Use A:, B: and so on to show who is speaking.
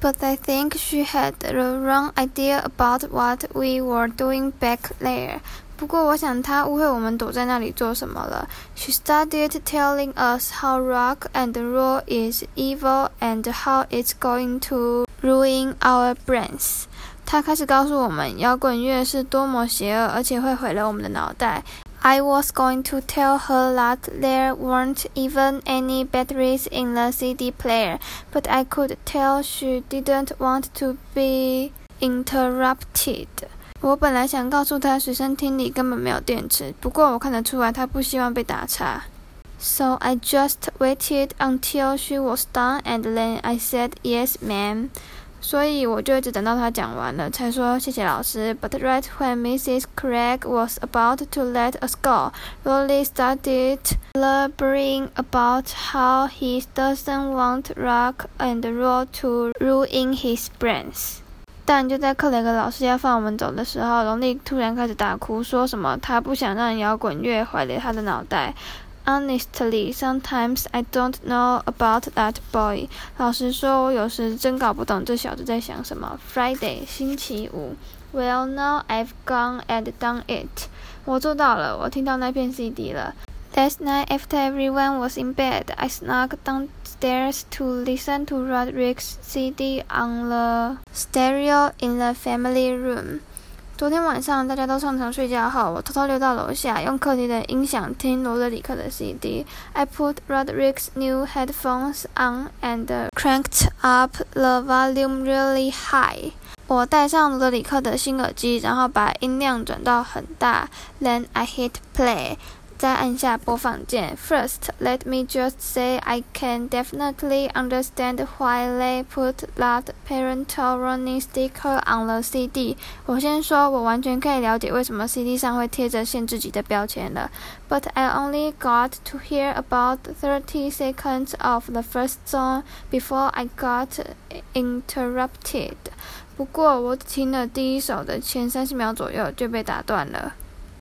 A: But I think she had the wrong idea about what we were doing back there. 不过我想她误会我们躲在那里做什么了。She started telling us how rock and roll is evil and how it's going to ruin our brains. 她开始告诉我们摇滚乐是多么邪恶，而且会毁了我们的脑袋。 I was going to tell her that there weren't even any batteries in the CD player, but I could tell she didn't want to be interrupted. 我本来想告诉他随身听里根本没有电池，不过我看得出来他不希望被打岔。So I just waited until she was done and then I said yes, ma'am. 所以我就一直等到他讲完了，才说谢谢老师。But right when Mrs. Craig was about to let us go, Rolly started blubbering about how he doesn't want rock and roll to ruin his brains. 但就在克雷格老师要放我们走的时候，龙丽突然开始大哭，说什么他不想让摇滚乐毁了他的脑袋。Honestly, sometimes I don't know about that boy。老实说，我有时真搞不懂这小子在想什么。Friday，星期五。Well, now I've gone and done it。我做到了，我听到那片 CD 了。That night, after everyone was in bed, I snuck downstairs to listen to Rodrick's CD on the stereo in the family room. 昨天晚上大家都上床睡觉后，我偷偷溜到楼下，用客厅的音响听罗德里克的 CD。I put Roderick's new headphones on and cranked up the volume really high. 我戴上罗德里克的新耳机，然后把音量转到很大。Then I hit play. 再按下播放键。First, let me just say I can definitely understand why they put that parental warning sticker on the CD。我先说，我完全可以了解为什么 CD 上会贴着限制级的标签了。But I only got to hear about thirty seconds of the first song before I got interrupted。不过我只听了第一首的前三十秒左右就被打断了。